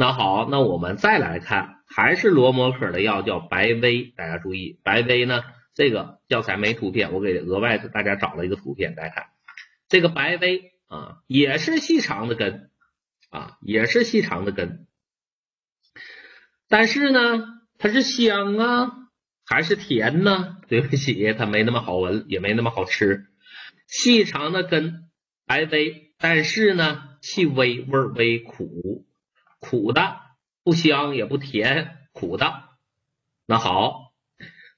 那好，那我们再来看，还是罗摩科的药叫白薇，大家注意，白薇呢，这个教材没图片，我给额外大家找了一个图片，大家看，这个白薇啊，也是细长的根啊，也是细长的根，但是呢，它是香啊，还是甜呢？对不起，它没那么好闻，也没那么好吃，细长的根，白薇，但是呢，气微，味微苦。苦的不香也不甜，苦的。那好，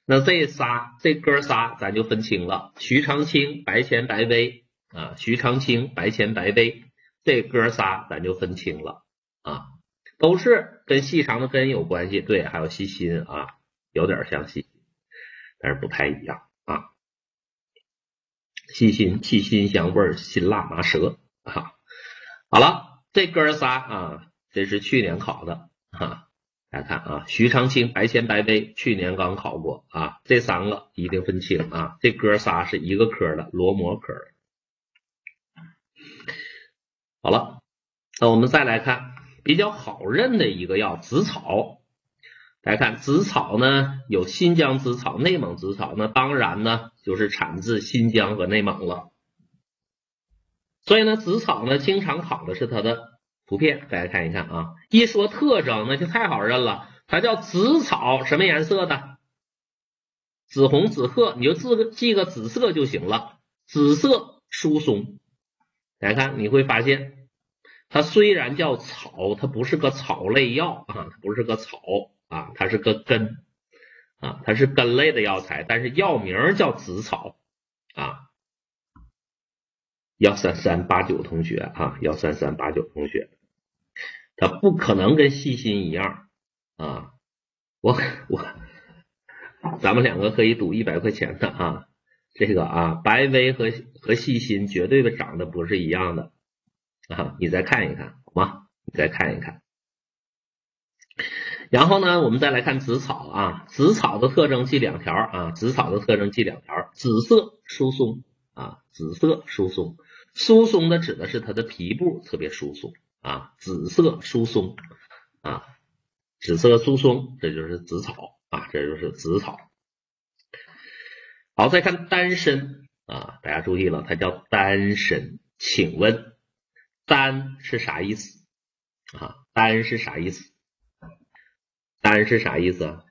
那这仨这哥仨咱就分清了。徐长青、白钱、白薇啊，徐长青、白钱、白薇这哥仨咱就分清了啊，都是跟细长的根有关系。对，还有细心啊，有点像细，但是不太一样啊。细心、气辛香味辛辣麻舌啊。好了，这哥仨啊。这是去年考的啊，大家看啊，徐长青、白前、白薇，去年刚考过啊，这三个一定分清啊，这哥仨是一个科的，罗摩科。好了，那我们再来看比较好认的一个药紫草，大家看紫草呢，有新疆紫草、内蒙紫草，那当然呢就是产自新疆和内蒙了。所以呢，紫草呢经常考的是它的。图片大家看一看啊，一说特征那就太好认了，它叫紫草，什么颜色的？紫红紫褐，你就记个记个紫色就行了。紫色疏松，大家看你会发现，它虽然叫草，它不是个草类药啊，它不是个草啊，它是个根啊，它是根类的药材，但是药名叫紫草啊。幺三三八九同学啊，幺三三八九同学。他不可能跟细心一样啊！我我，咱们两个可以赌一百块钱的啊！这个啊，白薇和和细心绝对的长得不是一样的啊！你再看一看好吗？你再看一看。然后呢，我们再来看紫草啊，紫草的特征记两条啊，紫草的特征记两条：紫色疏松啊，紫色疏松，疏松的指的是它的皮部特别疏松。啊，紫色疏松啊，紫色疏松，这就是紫草啊，这就是紫草。好，再看丹参啊，大家注意了，它叫丹参。请问丹是啥意思啊？丹是啥意思？丹是啥意思啊？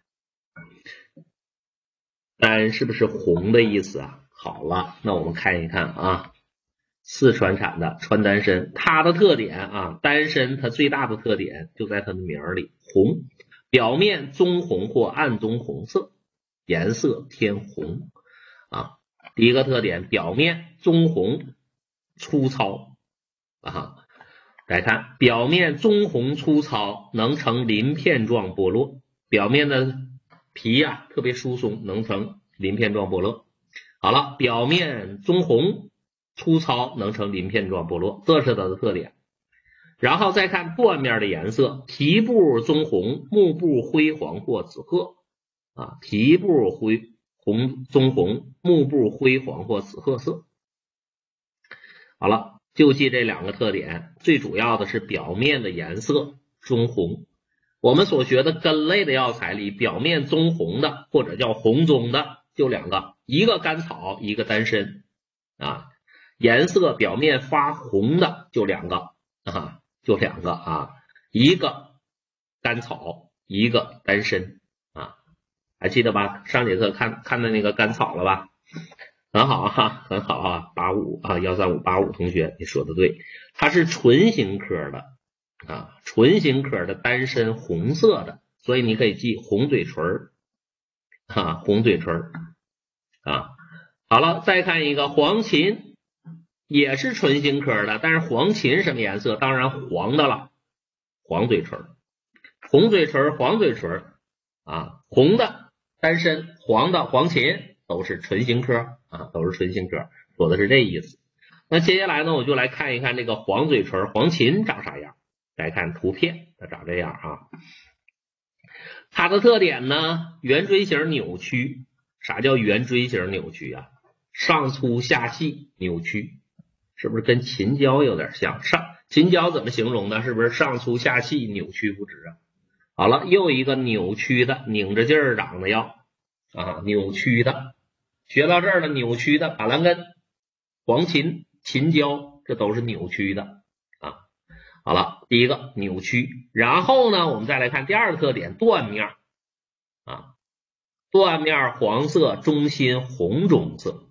丹是不是红的意思啊？好了，那我们看一看啊。四川产的川丹参，它的特点啊，丹参它最大的特点就在它的名儿里，红，表面棕红或暗棕红色，颜色偏红啊。第一个特点，表面棕红粗糙啊，来看表面棕红粗糙，能呈鳞片状剥落，表面的皮呀特别疏松，能呈鳞片状剥落。好了，表面棕红。粗糙能成鳞片状剥落，这是它的特点。然后再看断面的颜色，皮部棕红，幕部灰黄或紫褐啊，皮部灰红棕红，幕部灰黄或紫褐色。好了，就记这两个特点，最主要的是表面的颜色棕红。我们所学的根类的药材里，表面棕红的或者叫红棕的就两个，一个甘草，一个丹参啊。颜色表面发红的就两个啊，就两个啊，一个甘草，一个丹参啊，还记得吧？上节课看看的那个甘草了吧？很好哈，很好啊，八五啊，幺三五八五同学，你说的对，它是唇形科的啊，唇形科的丹参红色的，所以你可以记红嘴唇儿啊，红嘴唇儿啊。好了，再看一个黄芩。也是唇形科的，但是黄芩什么颜色？当然黄的了，黄嘴唇，红嘴唇，黄嘴唇啊，红的丹参，黄的黄芩都是唇形科啊，都是唇形科，说的是这意思。那接下来呢，我就来看一看这个黄嘴唇黄芩长啥样。来看图片，它长这样啊。它的特点呢，圆锥形扭曲。啥叫圆锥形扭曲啊？上粗下细扭曲。是不是跟秦椒有点像？上秦椒怎么形容的？是不是上粗下细、扭曲不直啊？好了，又一个扭曲的、拧着劲儿长的药啊，扭曲的。学到这儿了，扭曲的板蓝根、黄芩、秦椒，这都是扭曲的啊。好了，第一个扭曲，然后呢，我们再来看第二个特点，断面啊，断面黄色，中心红棕色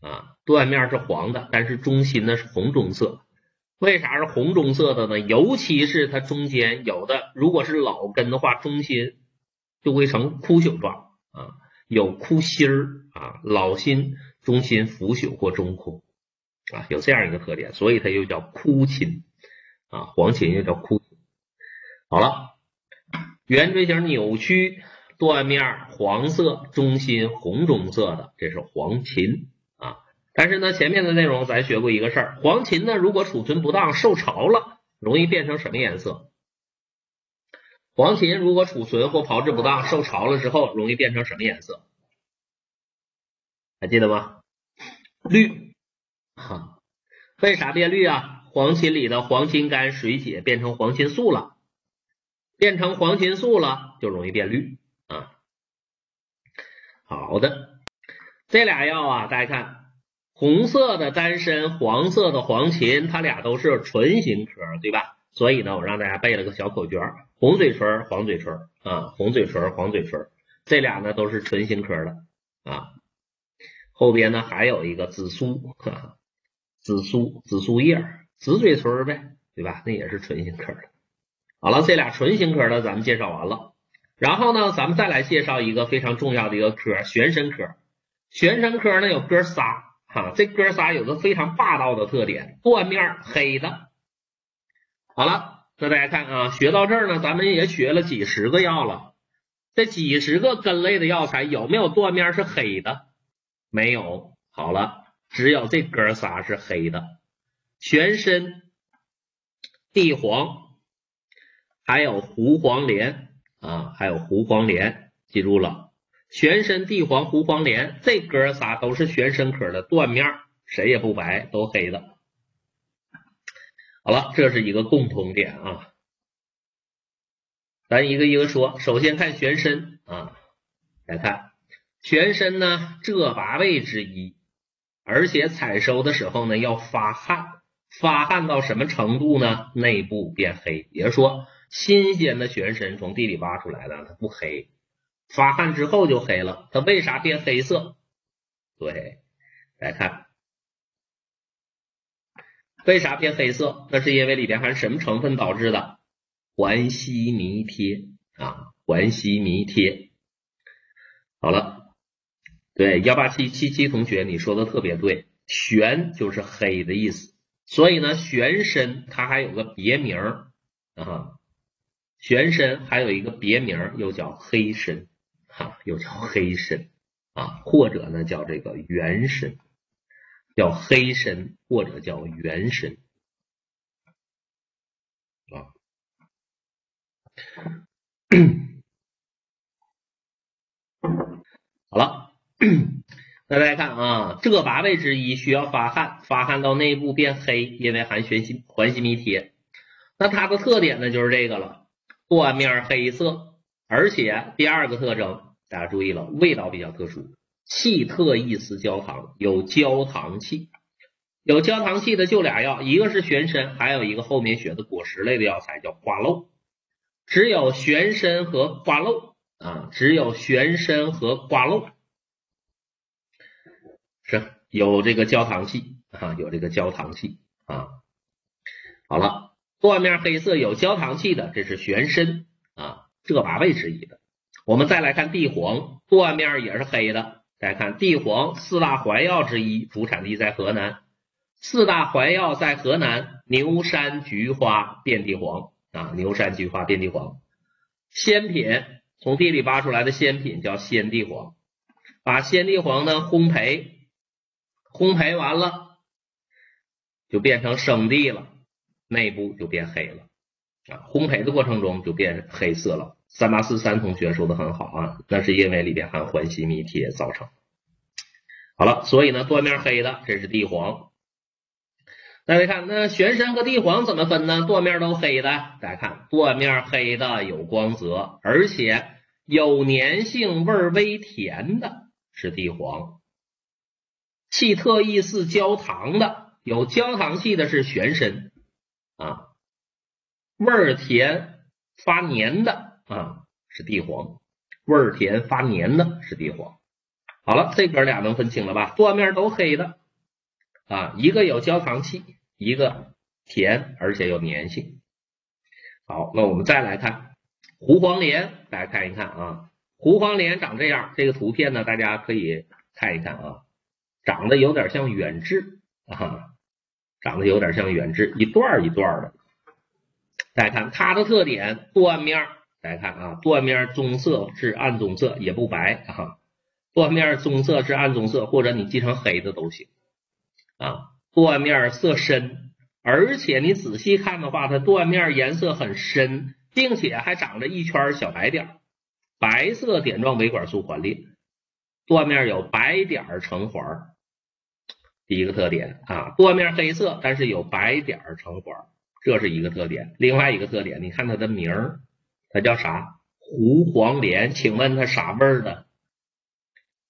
啊，断面是黄的，但是中心呢是红棕色。为啥是红棕色的呢？尤其是它中间有的，如果是老根的话，中心就会成枯朽状啊，有枯心儿啊，老心中心腐朽或中空啊，有这样一个特点，所以它又叫枯芩啊，黄芩又叫枯。好了，圆锥形扭曲，断面黄色，中心红棕色的，这是黄芩。但是呢，前面的内容咱学过一个事儿，黄芩呢，如果储存不当，受潮了，容易变成什么颜色？黄芩如果储存或炮制不当，受潮了之后，容易变成什么颜色？还记得吗？绿。哈，为啥变绿啊？黄芩里的黄芩苷水解变成黄芩素了，变成黄芩素了，就容易变绿啊。好的，这俩药啊，大家看。红色的丹参，黄色的黄芩，它俩都是唇形科，对吧？所以呢，我让大家背了个小口诀：红嘴唇，黄嘴唇啊，红嘴唇，黄嘴唇，这俩呢都是唇形科的啊。后边呢还有一个紫苏，紫苏，紫苏叶，紫嘴唇呗，对吧？那也是唇形科的。好了，这俩唇形科的咱们介绍完了，然后呢，咱们再来介绍一个非常重要的一个科——玄参科。玄参科呢有哥仨。啊，这哥仨有个非常霸道的特点，断面黑的。好了，那大家看啊，学到这儿呢，咱们也学了几十个药了。这几十个根类的药材有没有断面是黑的？没有。好了，只有这哥仨是黑的：玄参、地黄，还有胡黄连啊，还有胡黄连，记住了。玄参、地黄、胡黄连，这哥仨都是玄参科的断面，谁也不白，都黑的。好了，这是一个共同点啊。咱一个一个说，首先看玄参啊，来看玄参呢，这八味之一，而且采收的时候呢要发汗，发汗到什么程度呢？内部变黑，也就是说，新鲜的玄参从地里挖出来的，它不黑。发汗之后就黑了，它为啥变黑色？对，来看，为啥变黑色？那是因为里边含什么成分导致的？环稀弥贴啊，环稀弥贴。好了，对，幺八七七七同学，你说的特别对，玄就是黑的意思，所以呢，玄参它还有个别名啊，玄参还有一个别名，又叫黑参。啊，又叫黑参啊，或者呢叫这个元参，叫黑参或者叫元参啊。好了，那大家看啊，这八味之一需要发汗，发汗到内部变黑，因为含玄心环心弥贴。那它的特点呢就是这个了，断面黑色，而且第二个特征。大家注意了，味道比较特殊，气特异似焦糖，有焦糖气。有焦糖气的就俩药，一个是玄参，还有一个后面学的果实类的药材叫瓜蒌。只有玄参和瓜蒌啊，只有玄参和瓜蒌是有这个焦糖气啊，有这个焦糖气啊。好了，断面黑色有焦糖气的，这是玄参啊，这八味之一的。我们再来看地黄，断面也是黑的。再看地黄，四大怀药之一，主产地在河南。四大怀药在河南，牛山菊花遍地黄啊，牛山菊花遍地黄。鲜品从地里挖出来的鲜品叫鲜地黄，把鲜地黄呢烘焙，烘焙完了就变成生地了，内部就变黑了啊，烘焙的过程中就变黑色了。三八四三同学说的很好啊，那是因为里边含环稀弥贴造成。好了，所以呢，断面黑的这是地黄。大家看，那玄参和地黄怎么分呢？断面都黑的，大家看，断面黑的有光泽，而且有粘性，味儿微甜的是地黄，气特异似焦糖的，有焦糖气的是玄参啊，味儿甜发粘的啊是地黄，味儿甜发黏的是地黄。好了，这哥俩能分清了吧？断面都黑的啊，一个有焦糖气，一个甜而且有粘性。好，那我们再来看胡黄连，大家看一看啊，胡黄连长这样，这个图片呢，大家可以看一看啊，长得有点像远志啊，长得有点像远志，一段一段的。大家看它的特点，断面，大家看啊，断面棕色是暗棕色，也不白啊。断面棕色是暗棕色，或者你记成黑的都行啊。断面色深，而且你仔细看的话，它断面颜色很深，并且还长着一圈小白点，白色点状维管束环列，断面有白点成环。第一个特点啊，断面黑色，但是有白点成环，这是一个特点。另外一个特点，你看它的名儿，它叫啥？胡黄连，请问它啥味儿的？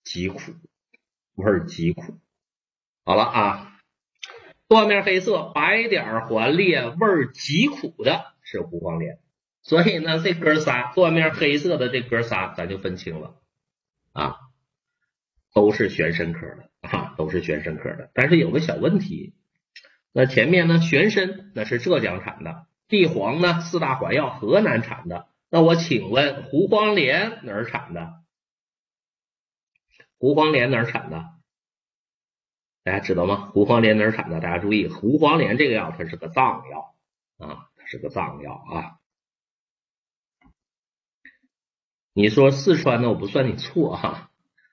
极苦，味儿极苦。好了啊，断面黑色，白点环列，味儿极苦的是胡黄连。所以呢，这哥仨断面黑色的这哥仨，咱就分清了啊，都是玄参科的啊，都是玄参科的。但是有个小问题，那前面呢，玄参那是浙江产的，地黄呢四大环药河南产的。那我请问胡黄连哪儿产的？胡黄连哪儿产的？大家知道吗？胡黄连哪儿产的？大家注意，胡黄连这个药它是个藏药啊，它是个藏药啊。你说四川的，我不算你错哈，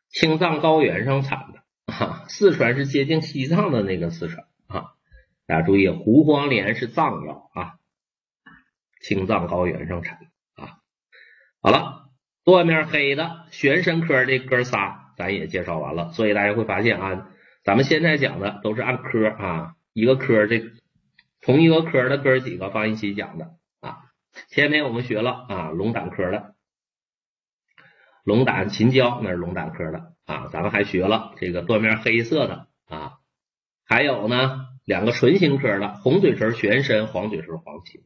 青藏高原上产的啊，四川是接近西藏的那个四川啊。大家注意，胡黄连是藏药啊，青藏高原上产啊。好了，断面黑的玄参科的哥仨。咱也介绍完了，所以大家会发现啊，咱们现在讲的都是按科啊，一个科这同一个科的哥几个放一起讲的啊。前面我们学了啊，龙胆科的龙胆秦椒那是龙胆科的啊，咱们还学了这个断面黑色的啊，还有呢两个唇形科的红嘴唇玄参、黄嘴唇黄芩。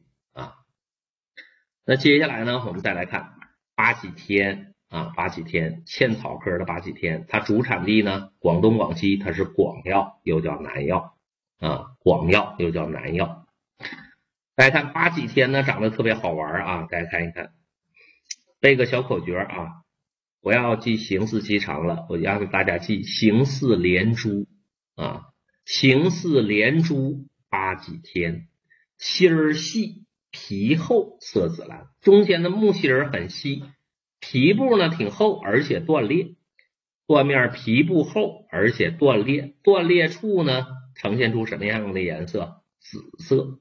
那接下来呢，我们再来看八戟天。啊，八戟天，茜草科的八戟天，它主产地呢，广东、广西，它是广药，又叫南药啊，广药又叫南药。大家看八戟天呢，长得特别好玩啊，大家看一看，背个小口诀啊，不要记形似鸡肠了，我让大家记形似连珠啊，形似连珠八戟天，心儿细，皮厚，色紫蓝，中间的木芯儿很细。皮部呢挺厚，而且断裂，断面皮部厚，而且断裂，断裂处呢呈现出什么样的颜色？紫色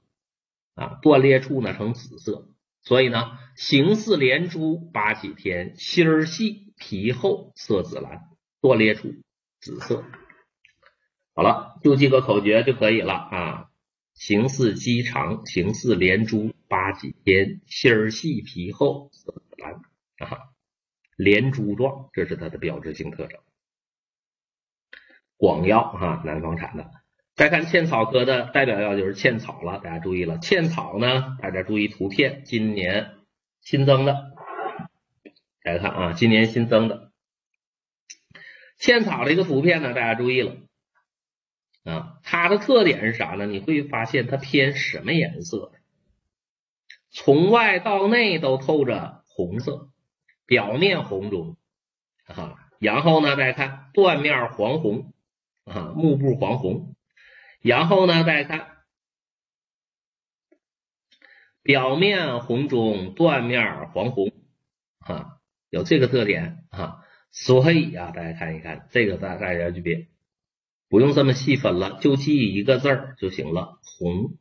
啊，断裂处呢呈紫色，所以呢形似连珠，八戟天，心儿细，皮厚，色紫蓝，断裂处紫色。好了，就记个口诀就可以了啊，形似鸡肠，形似连珠，八几天，心儿细，皮厚，色紫蓝。啊，连珠状，这是它的标志性特征。广药哈，南方产的。再看茜草科的代表药就是茜草了，大家注意了，茜草呢，大家注意图片，今年新增的。大家看啊，今年新增的茜草的一个图片呢，大家注意了啊，它的特点是啥呢？你会发现它偏什么颜色？从外到内都透着红色。表面红肿啊，然后呢，再看断面黄红啊，幕布黄红，然后呢，再看表面红肿断面黄红啊，有这个特点啊，所以啊，大家看一看这个，大大家就别不用这么细分了，就记一个字儿就行了，红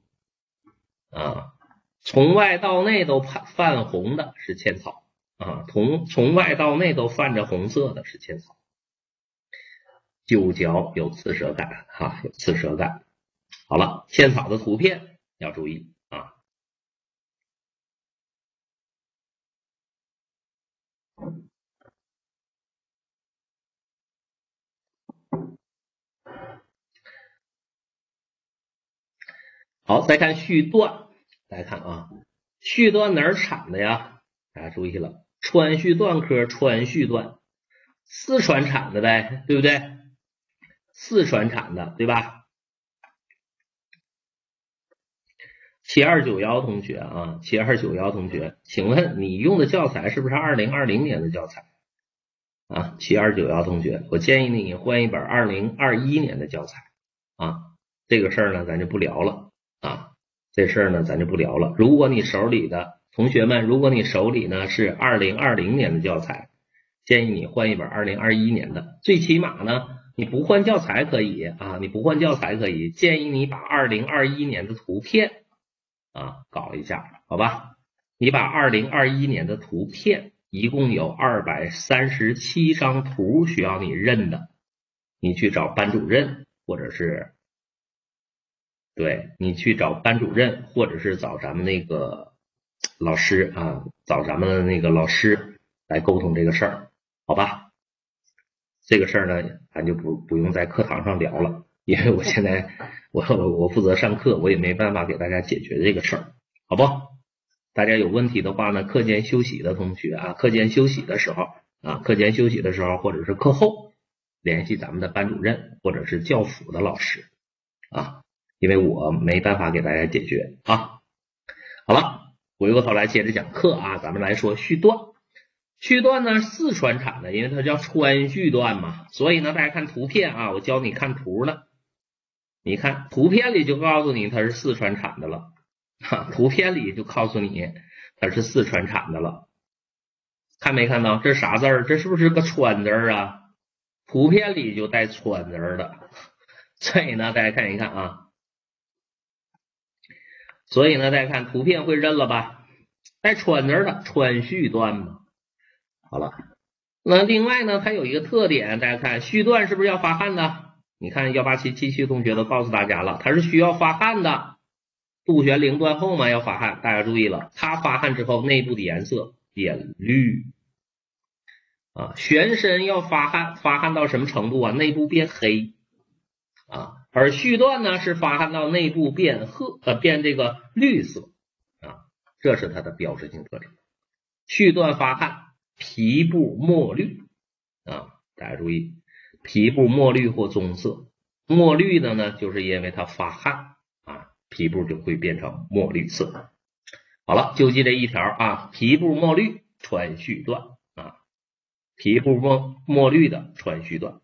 啊，从外到内都泛泛红的是茜草。啊，从从外到内都泛着红色的是茜草，酒嚼有刺舌感，哈，有刺舌感。好了，茜草的图片要注意啊。好，再看续段，大家看啊，续段哪儿产的呀？大家注意了，川续段科，川续段，四川产的呗，对不对？四川产的，对吧？七二九幺同学啊，七二九幺同学，请问你用的教材是不是二零二零年的教材啊？七二九幺同学，我建议你换一本二零二一年的教材啊。这个事儿呢，咱就不聊了。啊，这事儿呢，咱就不聊了。如果你手里的同学们，如果你手里呢是二零二零年的教材，建议你换一本二零二一年的。最起码呢，你不换教材可以啊，你不换教材可以。建议你把二零二一年的图片啊搞一下，好吧？你把二零二一年的图片，一共有二百三十七张图需要你认的，你去找班主任或者是。对你去找班主任，或者是找咱们那个老师啊，找咱们的那个老师来沟通这个事儿，好吧？这个事儿呢，咱就不不用在课堂上聊了，因为我现在我我负责上课，我也没办法给大家解决这个事儿，好不？大家有问题的话呢，课间休息的同学啊，课间休息的时候啊，课间休息的时候，或者是课后联系咱们的班主任或者是教辅的老师啊。因为我没办法给大家解决啊，好了，回过头来接着讲课啊，咱们来说续段。续段呢，四川产的，因为它叫川续段嘛，所以呢，大家看图片啊，我教你看图呢，你看图片里就告诉你它是四川产的了，哈，图片里就告诉你它是四川产的了，看没看到这啥字儿？这是不是个川字啊？图片里就带川字的，所以呢，大家看一看啊。所以呢，大家看图片会认了吧？带川字的川续段嘛。好了，那另外呢，它有一个特点，大家看续段是不是要发汗的？你看幺八七七七同学都告诉大家了，它是需要发汗的。杜玄零断后嘛，要发汗。大家注意了，它发汗之后内部的颜色变绿啊。全身要发汗，发汗到什么程度啊？内部变黑啊。而续断呢，是发汗到内部变褐，呃，变这个绿色啊，这是它的标志性特征。续断发汗，皮部墨绿啊，大家注意，皮部墨绿或棕色。墨绿的呢，就是因为它发汗啊，皮部就会变成墨绿色。好了，就记这一条啊，皮部墨绿穿续断啊，皮部墨墨绿的穿续断。